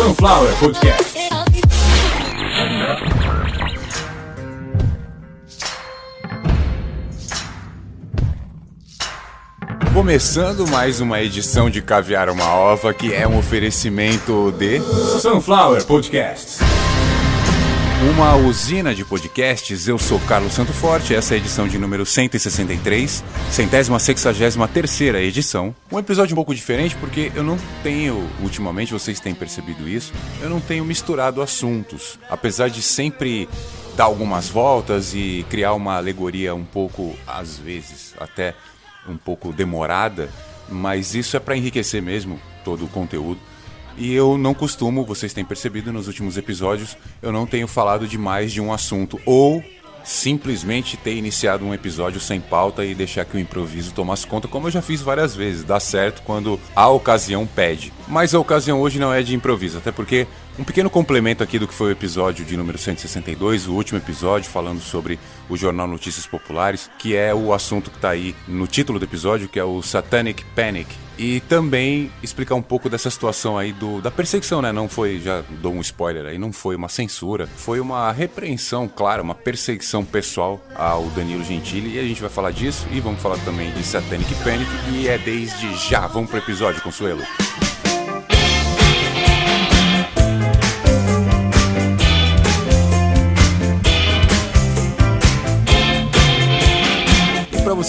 Sunflower Podcast. Começando mais uma edição de Caviar uma Ova, que é um oferecimento de Sunflower Podcast. Uma usina de podcasts, eu sou Carlos Santo Forte, essa é a edição de número 163, centésima sexagésima terceira edição. Um episódio um pouco diferente porque eu não tenho, ultimamente vocês têm percebido isso, eu não tenho misturado assuntos. Apesar de sempre dar algumas voltas e criar uma alegoria um pouco, às vezes, até um pouco demorada, mas isso é para enriquecer mesmo todo o conteúdo. E eu não costumo, vocês têm percebido nos últimos episódios, eu não tenho falado de mais de um assunto ou simplesmente ter iniciado um episódio sem pauta e deixar que o improviso tomasse conta, como eu já fiz várias vezes. Dá certo quando a ocasião pede. Mas a ocasião hoje não é de improviso, até porque um pequeno complemento aqui do que foi o episódio de número 162, o último episódio falando sobre o jornal Notícias Populares, que é o assunto que está aí no título do episódio, que é o Satanic Panic. E também explicar um pouco dessa situação aí do, da perseguição, né? Não foi, já dou um spoiler aí, não foi uma censura, foi uma repreensão, claro, uma perseguição pessoal ao Danilo Gentili. E a gente vai falar disso e vamos falar também de Satanic Panic. E é desde já. Vamos pro episódio, Consuelo. para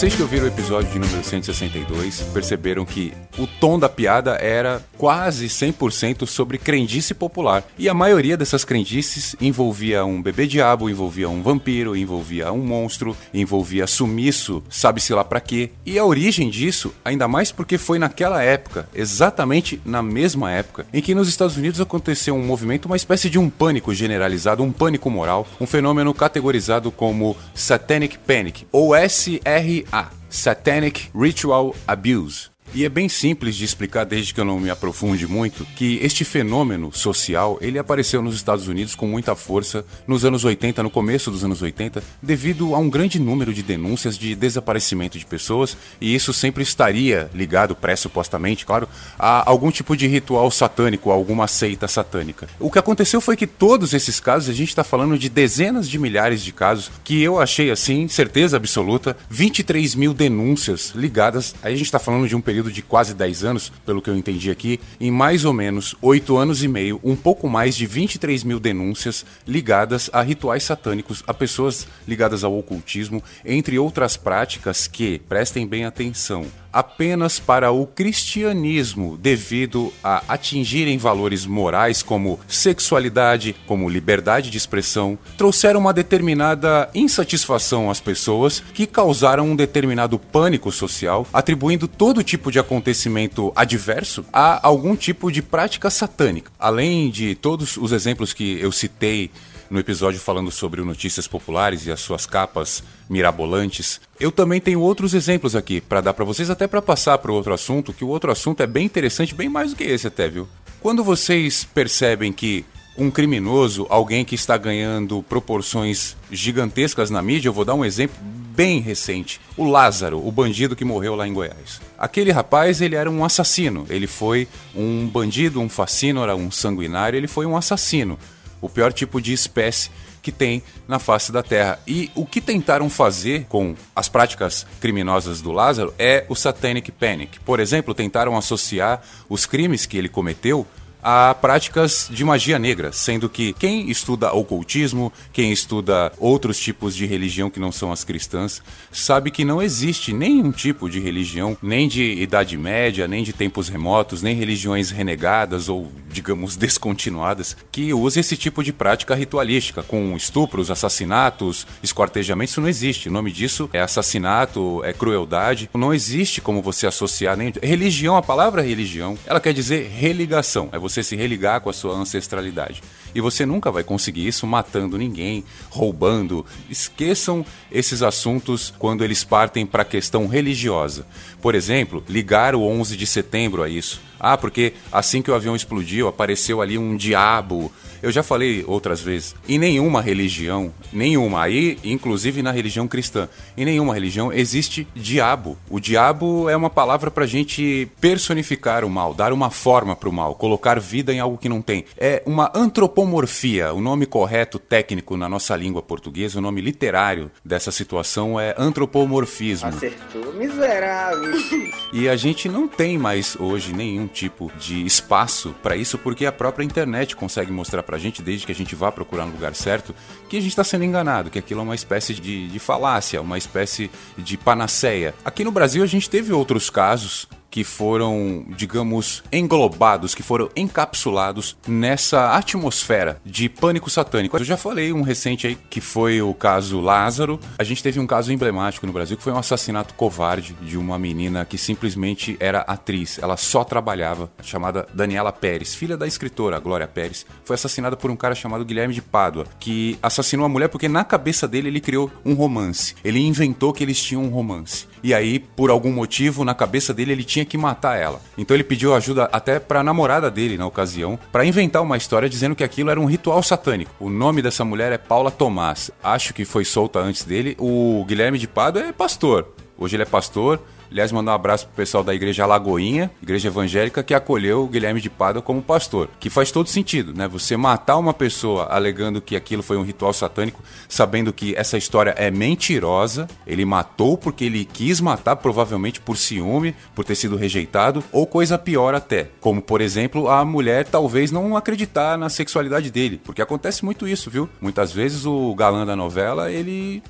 vocês que ouviram o episódio de número 162, perceberam que o tom da piada era quase 100% sobre crendice popular. E a maioria dessas crendices envolvia um bebê diabo, envolvia um vampiro, envolvia um monstro, envolvia sumiço, sabe-se lá para quê. E a origem disso, ainda mais porque foi naquela época, exatamente na mesma época, em que nos Estados Unidos aconteceu um movimento, uma espécie de um pânico generalizado, um pânico moral, um fenômeno categorizado como Satanic Panic, ou SR SRA Satanic Ritual Abuse. E é bem simples de explicar, desde que eu não me aprofunde muito, que este fenômeno social ele apareceu nos Estados Unidos com muita força nos anos 80, no começo dos anos 80, devido a um grande número de denúncias de desaparecimento de pessoas, e isso sempre estaria ligado, pressupostamente, claro, a algum tipo de ritual satânico, alguma seita satânica. O que aconteceu foi que todos esses casos, a gente está falando de dezenas de milhares de casos, que eu achei assim, certeza absoluta, 23 mil denúncias ligadas, aí a gente está falando de um período período de quase 10 anos, pelo que eu entendi aqui, em mais ou menos 8 anos e meio, um pouco mais de 23 mil denúncias ligadas a rituais satânicos, a pessoas ligadas ao ocultismo, entre outras práticas que, prestem bem atenção, apenas para o cristianismo, devido a atingirem valores morais como sexualidade, como liberdade de expressão, trouxeram uma determinada insatisfação às pessoas que causaram um determinado pânico social, atribuindo todo tipo de acontecimento adverso a algum tipo de prática satânica. Além de todos os exemplos que eu citei no episódio falando sobre notícias populares e as suas capas mirabolantes. Eu também tenho outros exemplos aqui para dar para vocês, até para passar para outro assunto, que o outro assunto é bem interessante, bem mais do que esse até, viu? Quando vocês percebem que um criminoso, alguém que está ganhando proporções gigantescas na mídia, eu vou dar um exemplo bem recente. O Lázaro, o bandido que morreu lá em Goiás. Aquele rapaz, ele era um assassino. Ele foi um bandido, um fascínora, um sanguinário, ele foi um assassino o pior tipo de espécie que tem na face da Terra. E o que tentaram fazer com as práticas criminosas do Lázaro é o Satanic Panic. Por exemplo, tentaram associar os crimes que ele cometeu a práticas de magia negra, sendo que quem estuda ocultismo, quem estuda outros tipos de religião que não são as cristãs, sabe que não existe nenhum tipo de religião, nem de Idade Média, nem de tempos remotos, nem religiões renegadas ou, digamos, descontinuadas, que use esse tipo de prática ritualística, com estupros, assassinatos, esquartejamentos, isso não existe. O nome disso é assassinato, é crueldade. Não existe como você associar nem. Religião, a palavra religião, ela quer dizer religação. É você você se religar com a sua ancestralidade. E você nunca vai conseguir isso matando ninguém, roubando. Esqueçam esses assuntos quando eles partem para a questão religiosa. Por exemplo, ligar o 11 de setembro a isso Ah, porque assim que o avião explodiu, apareceu ali um diabo. Eu já falei outras vezes, em nenhuma religião, nenhuma, aí inclusive na religião cristã, em nenhuma religião existe diabo. O diabo é uma palavra pra gente personificar o mal, dar uma forma pro mal, colocar vida em algo que não tem. É uma antropomorfia, o nome correto técnico na nossa língua portuguesa, o nome literário dessa situação é antropomorfismo. Acertou, miserável. E a gente não tem mais hoje nenhum tipo de espaço para isso porque a própria internet consegue mostrar pra gente, desde que a gente vá procurar no lugar certo, que a gente está sendo enganado, que aquilo é uma espécie de, de falácia, uma espécie de panaceia. Aqui no Brasil a gente teve outros casos que foram, digamos, englobados, que foram encapsulados nessa atmosfera de pânico satânico. Eu já falei um recente aí que foi o caso Lázaro. A gente teve um caso emblemático no Brasil que foi um assassinato covarde de uma menina que simplesmente era atriz. Ela só trabalhava, chamada Daniela Pérez, filha da escritora Glória Pérez. Foi assassinada por um cara chamado Guilherme de Pádua, que assassinou a mulher porque na cabeça dele ele criou um romance. Ele inventou que eles tinham um romance. E aí, por algum motivo, na cabeça dele ele tinha tinha que matar ela. Então ele pediu ajuda até para a namorada dele na ocasião, para inventar uma história dizendo que aquilo era um ritual satânico. O nome dessa mulher é Paula Tomás. Acho que foi solta antes dele. O Guilherme de Pado é pastor. Hoje ele é pastor, Aliás, mandar um abraço pro pessoal da Igreja Lagoinha, Igreja Evangélica, que acolheu o Guilherme de Pádua como pastor. Que faz todo sentido, né? Você matar uma pessoa alegando que aquilo foi um ritual satânico, sabendo que essa história é mentirosa, ele matou porque ele quis matar, provavelmente por ciúme, por ter sido rejeitado, ou coisa pior até. Como, por exemplo, a mulher talvez não acreditar na sexualidade dele. Porque acontece muito isso, viu? Muitas vezes o galã da novela, ele.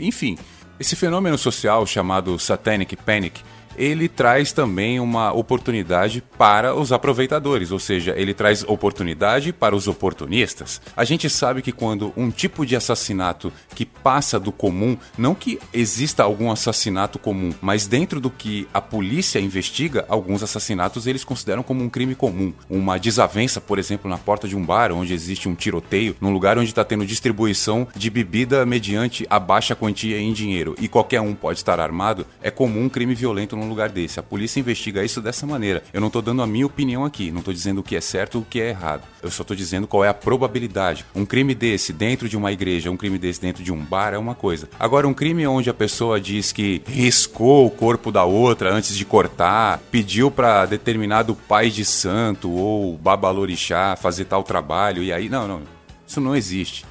Enfim, esse fenômeno social chamado Satanic Panic ele traz também uma oportunidade para os aproveitadores, ou seja, ele traz oportunidade para os oportunistas. A gente sabe que quando um tipo de assassinato que passa do comum, não que exista algum assassinato comum, mas dentro do que a polícia investiga, alguns assassinatos eles consideram como um crime comum. Uma desavença, por exemplo, na porta de um bar onde existe um tiroteio, num lugar onde está tendo distribuição de bebida mediante a baixa quantia em dinheiro e qualquer um pode estar armado, é comum um crime violento num lugar desse. A polícia investiga isso dessa maneira. Eu não estou dando a minha opinião aqui, não estou dizendo o que é certo ou o que é errado. Eu só estou dizendo qual é a probabilidade. Um crime desse dentro de uma igreja, um crime desse dentro de um bar é uma coisa. Agora, um crime onde a pessoa diz que riscou o corpo da outra antes de cortar, pediu para determinado pai de santo ou babalorixá fazer tal trabalho, e aí, não, não, isso não existe.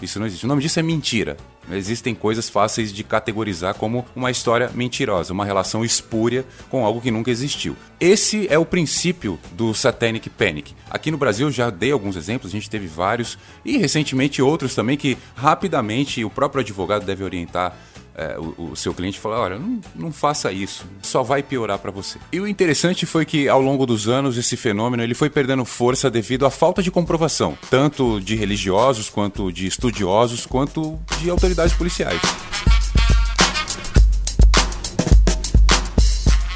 Isso não existe. O nome disso é mentira. Existem coisas fáceis de categorizar como uma história mentirosa, uma relação espúria com algo que nunca existiu. Esse é o princípio do Satanic Panic. Aqui no Brasil já dei alguns exemplos, a gente teve vários e recentemente outros também que rapidamente o próprio advogado deve orientar é, o, o, seu cliente fala: olha, não, não faça isso, só vai piorar para você. E o interessante foi que ao longo dos anos esse fenômeno ele foi perdendo força devido à falta de comprovação, tanto de religiosos quanto de estudiosos quanto de autoridades policiais.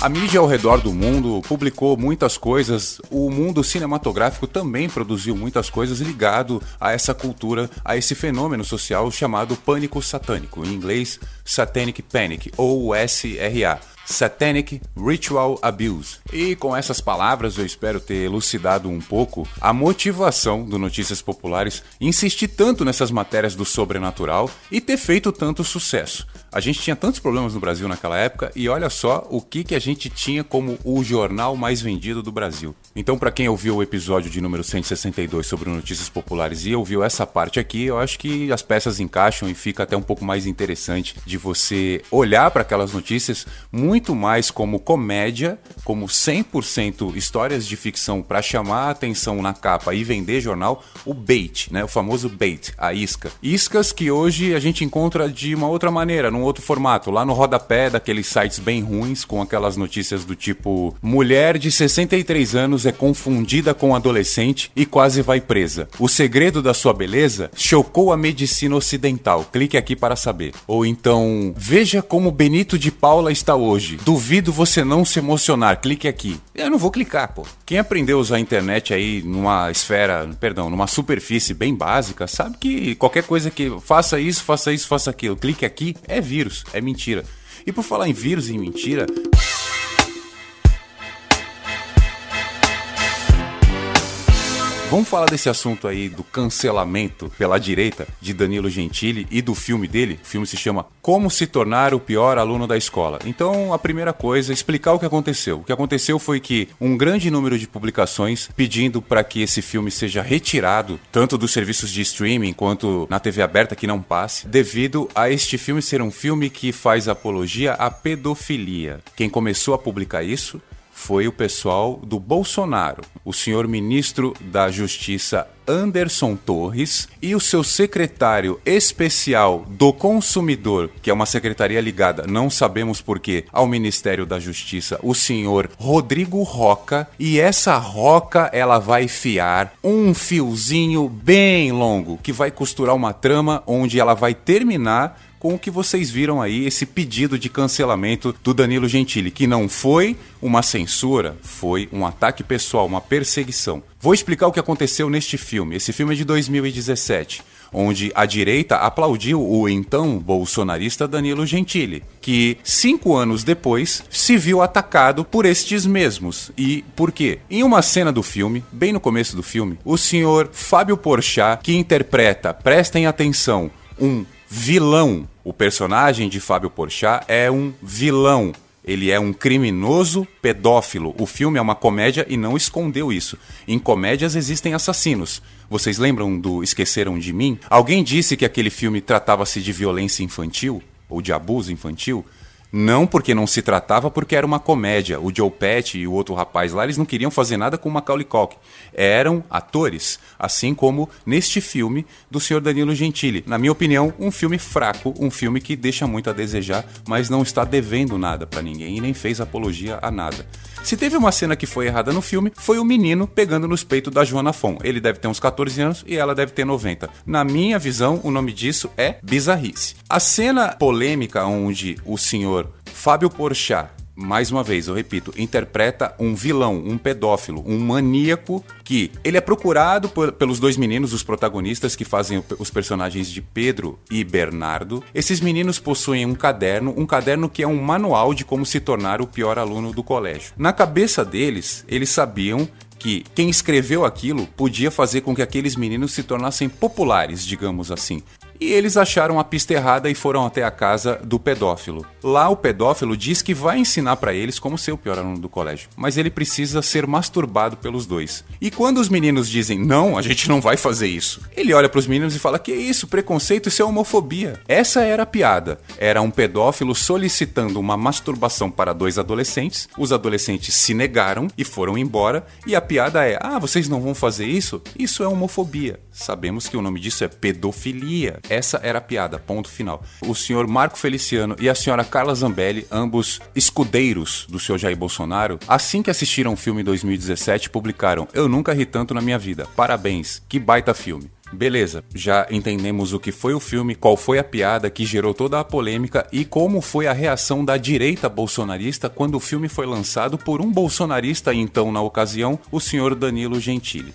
A mídia ao redor do mundo publicou muitas coisas, o mundo cinematográfico também produziu muitas coisas ligado a essa cultura, a esse fenômeno social chamado pânico satânico, em inglês Satanic Panic ou SRA. Satanic Ritual Abuse. E com essas palavras eu espero ter elucidado um pouco a motivação do Notícias Populares insistir tanto nessas matérias do sobrenatural e ter feito tanto sucesso. A gente tinha tantos problemas no Brasil naquela época e olha só o que, que a gente tinha como o jornal mais vendido do Brasil. Então, para quem ouviu o episódio de número 162 sobre notícias populares e ouviu essa parte aqui, eu acho que as peças encaixam e fica até um pouco mais interessante de você olhar para aquelas notícias muito mais como comédia, como 100% histórias de ficção para chamar a atenção na capa e vender jornal, o bait, né? O famoso bait, a isca. Iscas que hoje a gente encontra de uma outra maneira, num outro formato, lá no rodapé daqueles sites bem ruins, com aquelas notícias do tipo: mulher de 63 anos é confundida com adolescente e quase vai presa. O segredo da sua beleza chocou a medicina ocidental. Clique aqui para saber. Ou então, veja como Benito de Paula está hoje. Duvido você não se emocionar. Clique aqui. Eu não vou clicar, pô. Quem aprendeu a usar a internet aí numa esfera, perdão, numa superfície bem básica, sabe que qualquer coisa que faça isso, faça isso, faça aquilo, clique aqui, é vírus, é mentira. E por falar em vírus e mentira, Vamos falar desse assunto aí do cancelamento pela direita de Danilo Gentili e do filme dele. O filme se chama Como se tornar o pior aluno da escola. Então, a primeira coisa, explicar o que aconteceu. O que aconteceu foi que um grande número de publicações pedindo para que esse filme seja retirado, tanto dos serviços de streaming quanto na TV aberta que não passe, devido a este filme ser um filme que faz apologia à pedofilia. Quem começou a publicar isso foi o pessoal do Bolsonaro, o senhor ministro da Justiça Anderson Torres e o seu secretário especial do consumidor, que é uma secretaria ligada, não sabemos porquê, ao Ministério da Justiça, o senhor Rodrigo Roca. E essa roca ela vai fiar um fiozinho bem longo que vai costurar uma trama onde ela vai terminar com o que vocês viram aí, esse pedido de cancelamento do Danilo Gentili, que não foi uma censura, foi um ataque pessoal, uma perseguição. Vou explicar o que aconteceu neste filme. Esse filme é de 2017 onde a direita aplaudiu o então bolsonarista Danilo Gentili, que cinco anos depois se viu atacado por estes mesmos. E por quê? Em uma cena do filme, bem no começo do filme, o senhor Fábio Porchat, que interpreta, prestem atenção, um vilão. O personagem de Fábio Porchat é um vilão. Ele é um criminoso pedófilo. O filme é uma comédia e não escondeu isso. Em comédias existem assassinos. Vocês lembram do Esqueceram de Mim? Alguém disse que aquele filme tratava-se de violência infantil ou de abuso infantil? Não porque não se tratava, porque era uma comédia. O Joe Pesci e o outro rapaz lá, eles não queriam fazer nada com o Macaulay Culkin. Eram atores, assim como neste filme do Sr. Danilo Gentili. Na minha opinião, um filme fraco, um filme que deixa muito a desejar, mas não está devendo nada para ninguém e nem fez apologia a nada. Se teve uma cena que foi errada no filme, foi o menino pegando nos peitos da Joana Fon. Ele deve ter uns 14 anos e ela deve ter 90. Na minha visão, o nome disso é bizarrice. A cena polêmica onde o senhor Fábio Porchat mais uma vez, eu repito, interpreta um vilão, um pedófilo, um maníaco que ele é procurado por, pelos dois meninos, os protagonistas que fazem os personagens de Pedro e Bernardo. Esses meninos possuem um caderno, um caderno que é um manual de como se tornar o pior aluno do colégio. Na cabeça deles, eles sabiam que quem escreveu aquilo podia fazer com que aqueles meninos se tornassem populares, digamos assim. E eles acharam a pista errada e foram até a casa do pedófilo. Lá o pedófilo diz que vai ensinar para eles como ser o pior aluno do colégio, mas ele precisa ser masturbado pelos dois. E quando os meninos dizem: "Não, a gente não vai fazer isso". Ele olha para os meninos e fala: "Que isso? Preconceito, isso é homofobia". Essa era a piada. Era um pedófilo solicitando uma masturbação para dois adolescentes. Os adolescentes se negaram e foram embora, e a piada é: "Ah, vocês não vão fazer isso? Isso é homofobia". Sabemos que o nome disso é pedofilia. Essa era a piada, ponto final. O senhor Marco Feliciano e a senhora Carla Zambelli, ambos escudeiros do senhor Jair Bolsonaro, assim que assistiram o filme em 2017, publicaram: Eu nunca ri tanto na minha vida. Parabéns, que baita filme. Beleza, já entendemos o que foi o filme, qual foi a piada que gerou toda a polêmica e como foi a reação da direita bolsonarista quando o filme foi lançado por um bolsonarista, então na ocasião, o senhor Danilo Gentili.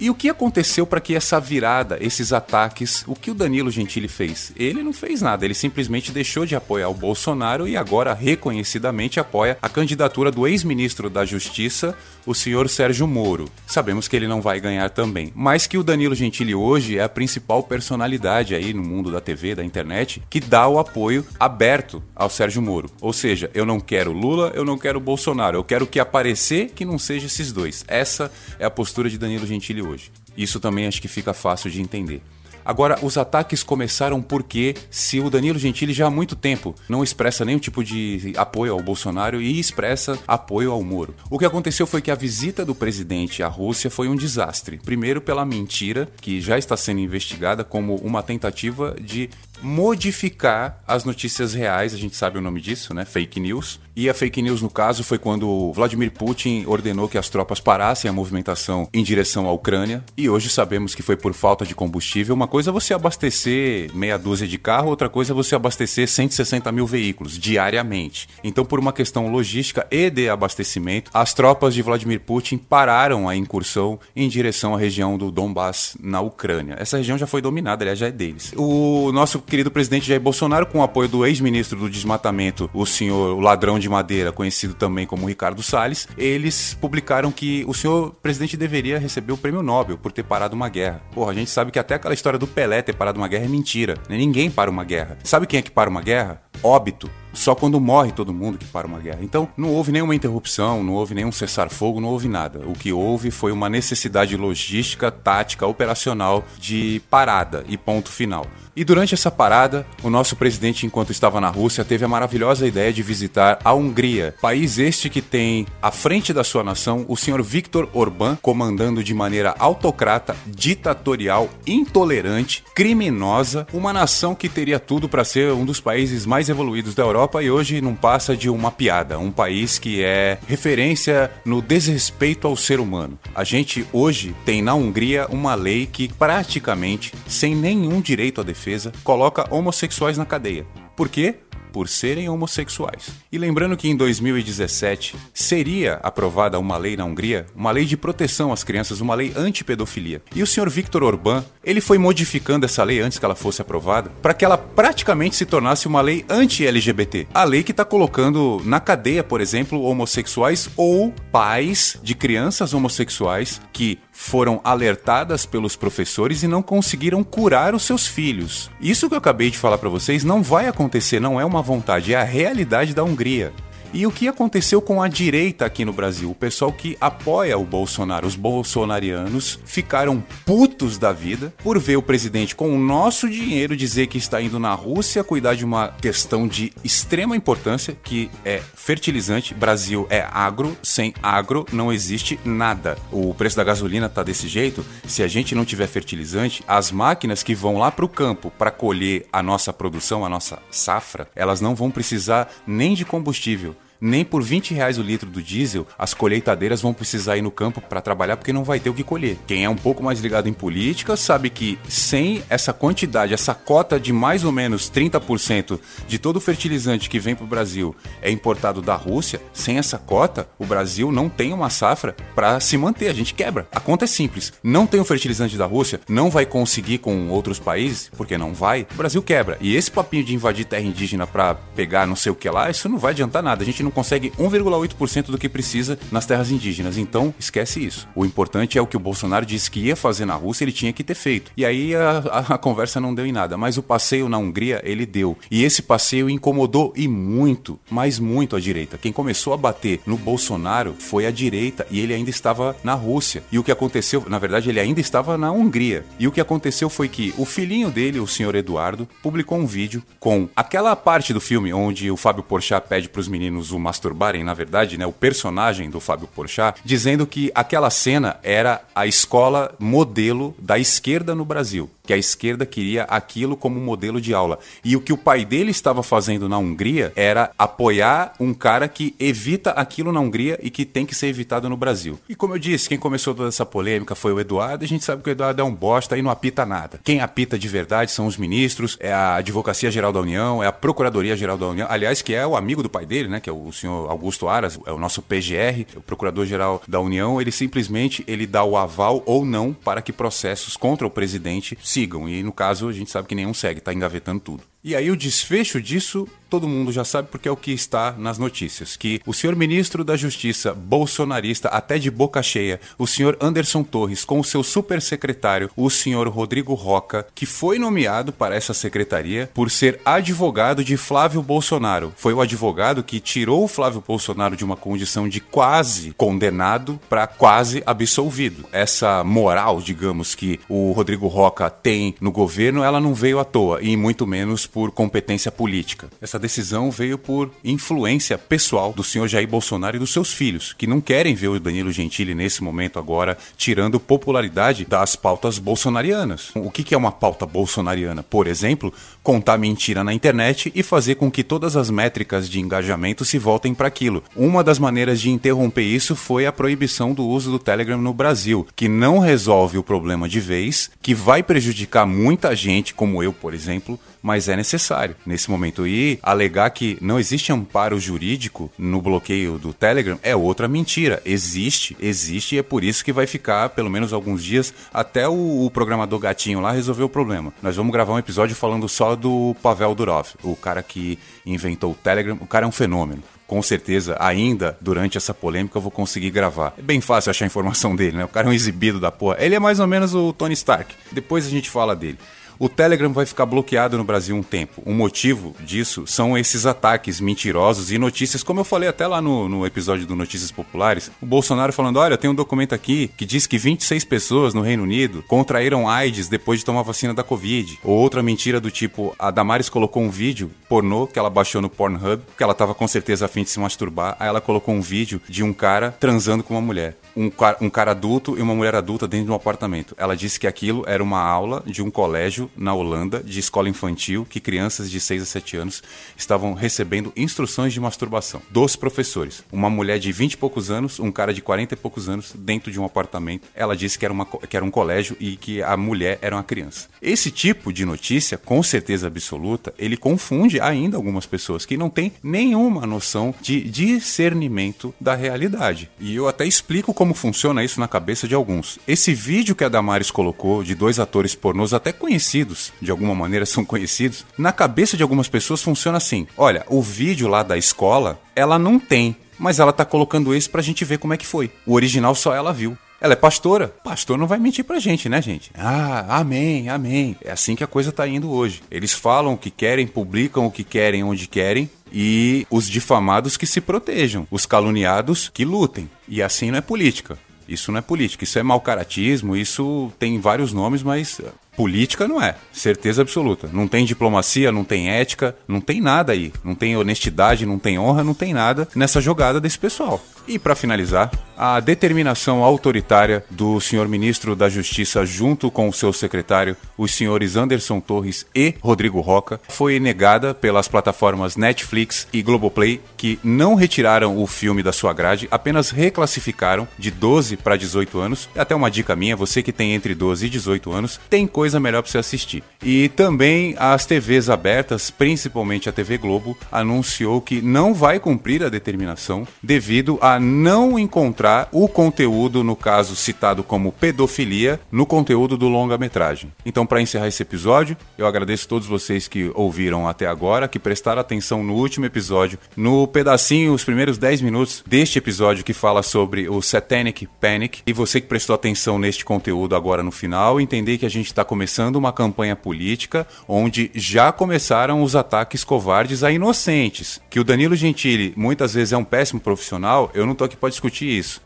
E o que aconteceu para que essa virada, esses ataques, o que o Danilo Gentili fez? Ele não fez nada, ele simplesmente deixou de apoiar o Bolsonaro e agora reconhecidamente apoia a candidatura do ex-ministro da Justiça, o senhor Sérgio Moro. Sabemos que ele não vai ganhar também, mas que o Danilo Gentili hoje é a principal personalidade aí no mundo da TV, da internet, que dá o apoio aberto ao Sérgio Moro. Ou seja, eu não quero Lula, eu não quero Bolsonaro, eu quero que aparecer que não seja esses dois. Essa é a postura de Danilo Gentili hoje. Isso também acho que fica fácil de entender. Agora, os ataques começaram porque se o Danilo Gentili já há muito tempo não expressa nenhum tipo de apoio ao Bolsonaro e expressa apoio ao Moro. O que aconteceu foi que a visita do presidente à Rússia foi um desastre. Primeiro pela mentira, que já está sendo investigada como uma tentativa de modificar as notícias reais, a gente sabe o nome disso, né? Fake news. E a fake news, no caso, foi quando Vladimir Putin ordenou que as tropas parassem a movimentação em direção à Ucrânia. E hoje sabemos que foi por falta de combustível. Uma coisa é você abastecer meia dúzia de carro, outra coisa é você abastecer 160 mil veículos diariamente. Então, por uma questão logística e de abastecimento, as tropas de Vladimir Putin pararam a incursão em direção à região do Donbass, na Ucrânia. Essa região já foi dominada, aliás, já é deles. O nosso querido presidente Jair Bolsonaro, com o apoio do ex-ministro do Desmatamento, o senhor o ladrão de de Madeira, conhecido também como Ricardo Salles, eles publicaram que o senhor presidente deveria receber o prêmio Nobel por ter parado uma guerra. Porra, a gente sabe que até aquela história do Pelé ter parado uma guerra é mentira. Ninguém para uma guerra. Sabe quem é que para uma guerra? Óbito. Só quando morre todo mundo que para uma guerra. Então, não houve nenhuma interrupção, não houve nenhum cessar-fogo, não houve nada. O que houve foi uma necessidade logística, tática, operacional de parada e ponto final. E durante essa parada, o nosso presidente, enquanto estava na Rússia, teve a maravilhosa ideia de visitar a Hungria, país este que tem à frente da sua nação o senhor Viktor Orbán, comandando de maneira autocrata, ditatorial, intolerante, criminosa, uma nação que teria tudo para ser um dos países mais evoluídos da Europa e hoje não passa de uma piada, um país que é referência no desrespeito ao ser humano. A gente hoje tem na Hungria uma lei que praticamente, sem nenhum direito à defesa coloca homossexuais na cadeia. Por quê? Por serem homossexuais. E lembrando que em 2017 seria aprovada uma lei na Hungria, uma lei de proteção às crianças, uma lei anti-pedofilia. E o senhor Viktor Orbán, ele foi modificando essa lei antes que ela fosse aprovada, para que ela praticamente se tornasse uma lei anti-LGBT. A lei que está colocando na cadeia, por exemplo, homossexuais ou pais de crianças homossexuais que foram alertadas pelos professores e não conseguiram curar os seus filhos. Isso que eu acabei de falar para vocês não vai acontecer, não é uma vontade, é a realidade da Hungria. E o que aconteceu com a direita aqui no Brasil? O pessoal que apoia o Bolsonaro, os bolsonarianos, ficaram putos da vida por ver o presidente com o nosso dinheiro dizer que está indo na Rússia cuidar de uma questão de extrema importância, que é fertilizante. Brasil é agro, sem agro não existe nada. O preço da gasolina está desse jeito. Se a gente não tiver fertilizante, as máquinas que vão lá para o campo para colher a nossa produção, a nossa safra, elas não vão precisar nem de combustível nem por 20 reais o litro do diesel as colheitadeiras vão precisar ir no campo para trabalhar porque não vai ter o que colher. Quem é um pouco mais ligado em política sabe que sem essa quantidade, essa cota de mais ou menos 30% de todo o fertilizante que vem para o Brasil é importado da Rússia, sem essa cota, o Brasil não tem uma safra para se manter. A gente quebra. A conta é simples. Não tem o fertilizante da Rússia, não vai conseguir com outros países, porque não vai. O Brasil quebra. E esse papinho de invadir terra indígena para pegar não sei o que lá, isso não vai adiantar nada. A gente não não consegue 1,8% do que precisa nas terras indígenas. Então, esquece isso. O importante é o que o Bolsonaro disse que ia fazer na Rússia, ele tinha que ter feito. E aí a, a, conversa não deu em nada. Mas o passeio na Hungria, ele deu. E esse passeio incomodou e muito, mas muito a direita. Quem começou a bater no Bolsonaro foi a direita e ele ainda estava na Rússia. E o que aconteceu, na verdade, ele ainda estava na Hungria. E o que aconteceu foi que o filhinho dele, o senhor Eduardo, publicou um vídeo com aquela parte do filme onde o Fábio Porchat pede para os meninos o masturbarem, na verdade, né, o personagem do Fábio Porchat, dizendo que aquela cena era a escola modelo da esquerda no Brasil que a esquerda queria aquilo como modelo de aula. E o que o pai dele estava fazendo na Hungria era apoiar um cara que evita aquilo na Hungria e que tem que ser evitado no Brasil. E como eu disse, quem começou toda essa polêmica foi o Eduardo, e a gente sabe que o Eduardo é um bosta e não apita nada. Quem apita de verdade são os ministros, é a Advocacia Geral da União, é a Procuradoria Geral da União, aliás, que é o amigo do pai dele, né, que é o senhor Augusto Aras, é o nosso PGR, o Procurador-Geral da União, ele simplesmente ele dá o aval ou não para que processos contra o presidente sigam. E no caso, a gente sabe que nenhum segue, tá engavetando tudo. E aí o desfecho disso todo mundo já sabe porque é o que está nas notícias, que o senhor ministro da Justiça bolsonarista, até de boca cheia, o senhor Anderson Torres, com o seu super secretário, o senhor Rodrigo Roca, que foi nomeado para essa secretaria por ser advogado de Flávio Bolsonaro. Foi o advogado que tirou o Flávio Bolsonaro de uma condição de quase condenado para quase absolvido. Essa moral, digamos, que o Rodrigo Roca tem no governo, ela não veio à toa, e muito menos por competência política. Essa decisão veio por influência pessoal do senhor Jair Bolsonaro e dos seus filhos, que não querem ver o Danilo Gentili nesse momento agora tirando popularidade das pautas bolsonarianas. O que é uma pauta bolsonariana? Por exemplo, contar mentira na internet e fazer com que todas as métricas de engajamento se voltem para aquilo. Uma das maneiras de interromper isso foi a proibição do uso do Telegram no Brasil, que não resolve o problema de vez, que vai prejudicar muita gente, como eu, por exemplo, mas é necessário nesse momento. E alegar que não existe amparo jurídico no bloqueio do Telegram é outra mentira. Existe, existe e é por isso que vai ficar pelo menos alguns dias até o, o programador gatinho lá resolver o problema. Nós vamos gravar um episódio falando só do Pavel Durov, o cara que inventou o Telegram. O cara é um fenômeno Com certeza, ainda durante essa polêmica, eu vou conseguir gravar. É bem fácil achar a informação dele, né? O cara é um exibido da porra. Ele é mais ou menos o Tony Stark. Depois a gente fala dele. O Telegram vai ficar bloqueado no Brasil um tempo. O motivo disso são esses ataques mentirosos e notícias, como eu falei até lá no, no episódio do Notícias Populares. O Bolsonaro falando: olha, tem um documento aqui que diz que 26 pessoas no Reino Unido contraíram AIDS depois de tomar vacina da Covid. Ou outra mentira do tipo: a Damares colocou um vídeo pornô que ela baixou no Pornhub, que ela tava com certeza afim de se masturbar. Aí ela colocou um vídeo de um cara transando com uma mulher. Um, um cara adulto e uma mulher adulta dentro de um apartamento. Ela disse que aquilo era uma aula de um colégio na Holanda de escola infantil que crianças de 6 a 7 anos estavam recebendo instruções de masturbação dos professores. Uma mulher de 20 e poucos anos, um cara de 40 e poucos anos dentro de um apartamento. Ela disse que era, uma, que era um colégio e que a mulher era uma criança. Esse tipo de notícia, com certeza absoluta, ele confunde ainda algumas pessoas que não têm nenhuma noção de discernimento da realidade. E eu até explico como funciona isso na cabeça de alguns. Esse vídeo que a Damares colocou de dois atores pornôs até conhecidos conhecidos, de alguma maneira são conhecidos, na cabeça de algumas pessoas funciona assim: olha, o vídeo lá da escola, ela não tem, mas ela tá colocando esse pra gente ver como é que foi. O original só ela viu. Ela é pastora. Pastor não vai mentir pra gente, né, gente? Ah, amém, amém. É assim que a coisa tá indo hoje. Eles falam o que querem, publicam o que querem, onde querem, e os difamados que se protejam, os caluniados que lutem. E assim não é política. Isso não é política, isso é mau caratismo, isso tem vários nomes, mas Política não é, certeza absoluta. Não tem diplomacia, não tem ética, não tem nada aí. Não tem honestidade, não tem honra, não tem nada nessa jogada desse pessoal. E para finalizar, a determinação autoritária do senhor ministro da Justiça junto com o seu secretário, os senhores Anderson Torres e Rodrigo Roca, foi negada pelas plataformas Netflix e Globoplay, que não retiraram o filme da sua grade, apenas reclassificaram de 12 para 18 anos. Até uma dica minha, você que tem entre 12 e 18 anos, tem coisa melhor para você assistir. E também as TVs abertas, principalmente a TV Globo, anunciou que não vai cumprir a determinação devido não encontrar o conteúdo, no caso citado como pedofilia, no conteúdo do longa-metragem. Então, para encerrar esse episódio, eu agradeço a todos vocês que ouviram até agora, que prestaram atenção no último episódio, no pedacinho, os primeiros 10 minutos deste episódio que fala sobre o Satanic Panic, e você que prestou atenção neste conteúdo agora no final, entender que a gente está começando uma campanha política onde já começaram os ataques covardes a inocentes. Que o Danilo Gentili muitas vezes é um péssimo profissional, eu não tô aqui para discutir isso.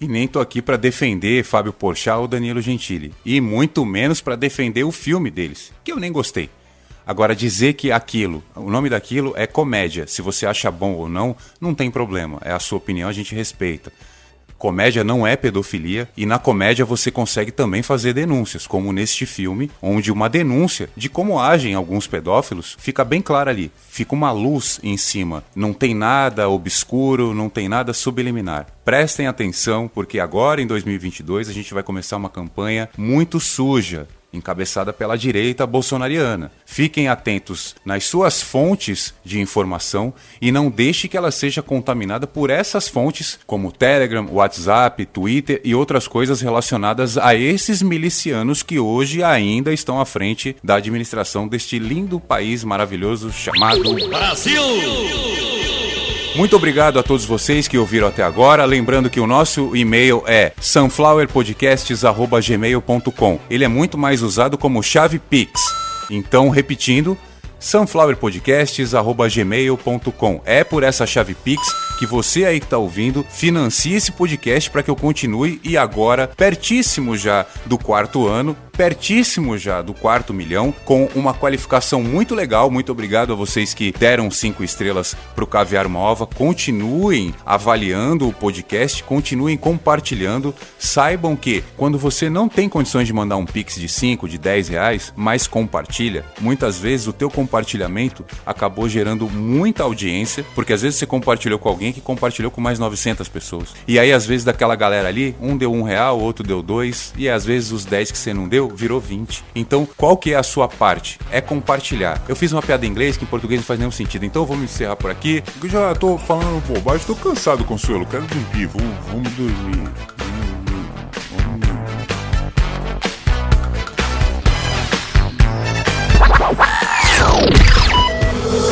E nem tô aqui para defender Fábio Porchat ou Danilo Gentili. E muito menos para defender o filme deles, que eu nem gostei. Agora, dizer que aquilo, o nome daquilo é comédia. Se você acha bom ou não, não tem problema. É a sua opinião, a gente respeita. Comédia não é pedofilia e na comédia você consegue também fazer denúncias, como neste filme, onde uma denúncia de como agem alguns pedófilos fica bem clara ali. Fica uma luz em cima. Não tem nada obscuro, não tem nada subliminar. Prestem atenção, porque agora em 2022 a gente vai começar uma campanha muito suja encabeçada pela direita bolsonariana. Fiquem atentos nas suas fontes de informação e não deixe que ela seja contaminada por essas fontes, como Telegram, WhatsApp, Twitter e outras coisas relacionadas a esses milicianos que hoje ainda estão à frente da administração deste lindo país maravilhoso chamado Brasil! Muito obrigado a todos vocês que ouviram até agora. Lembrando que o nosso e-mail é sunflowerpodcasts.gmail.com. Ele é muito mais usado como chave Pix. Então, repetindo, sunflowerpodcasts.gmail.com. É por essa chave Pix que você aí que está ouvindo financie esse podcast para que eu continue e agora, pertíssimo já do quarto ano, pertíssimo já do quarto milhão, com uma qualificação muito legal. Muito obrigado a vocês que deram cinco estrelas para o Caviar Mova. Continuem avaliando o podcast, continuem compartilhando. Saibam que quando você não tem condições de mandar um pix de 5, de 10 reais, mas compartilha, muitas vezes o teu compartilhamento acabou gerando muita audiência, porque às vezes você compartilhou com alguém que compartilhou com mais 900 pessoas. E aí às vezes daquela galera ali, um deu um real, outro deu dois, e às vezes os 10 que você não deu virou 20. Então, qual que é a sua parte? É compartilhar. Eu fiz uma piada em inglês que em português não faz nenhum sentido, então eu vou me encerrar por aqui. Eu já tô falando bobagem, tô cansado, Consuelo, quero dormir, vamos, vamos dormir.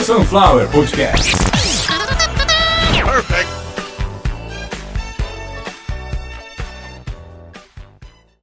Sunflower Podcast.